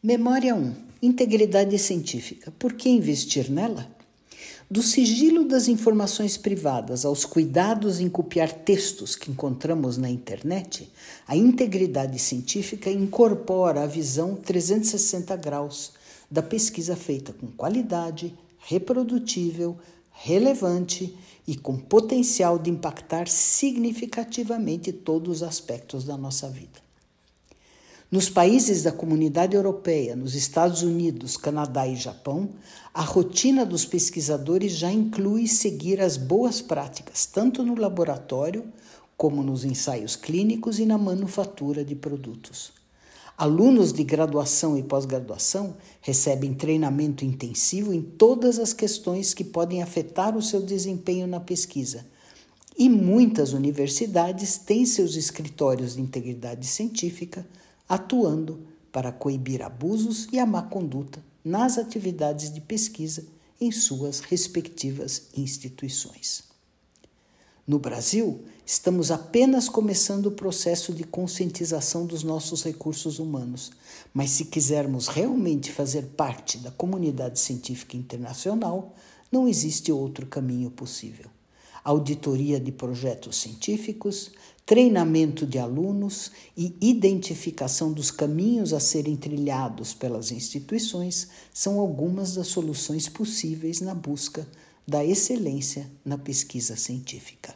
Memória 1. Integridade científica. Por que investir nela? Do sigilo das informações privadas aos cuidados em copiar textos que encontramos na internet, a integridade científica incorpora a visão 360 graus da pesquisa feita com qualidade, reprodutível, relevante e com potencial de impactar significativamente todos os aspectos da nossa vida. Nos países da comunidade europeia, nos Estados Unidos, Canadá e Japão, a rotina dos pesquisadores já inclui seguir as boas práticas, tanto no laboratório como nos ensaios clínicos e na manufatura de produtos. Alunos de graduação e pós-graduação recebem treinamento intensivo em todas as questões que podem afetar o seu desempenho na pesquisa. E muitas universidades têm seus escritórios de integridade científica atuando para coibir abusos e a má conduta nas atividades de pesquisa em suas respectivas instituições. No Brasil, estamos apenas começando o processo de conscientização dos nossos recursos humanos, mas se quisermos realmente fazer parte da comunidade científica internacional, não existe outro caminho possível. Auditoria de projetos científicos, treinamento de alunos e identificação dos caminhos a serem trilhados pelas instituições são algumas das soluções possíveis na busca da excelência na pesquisa científica.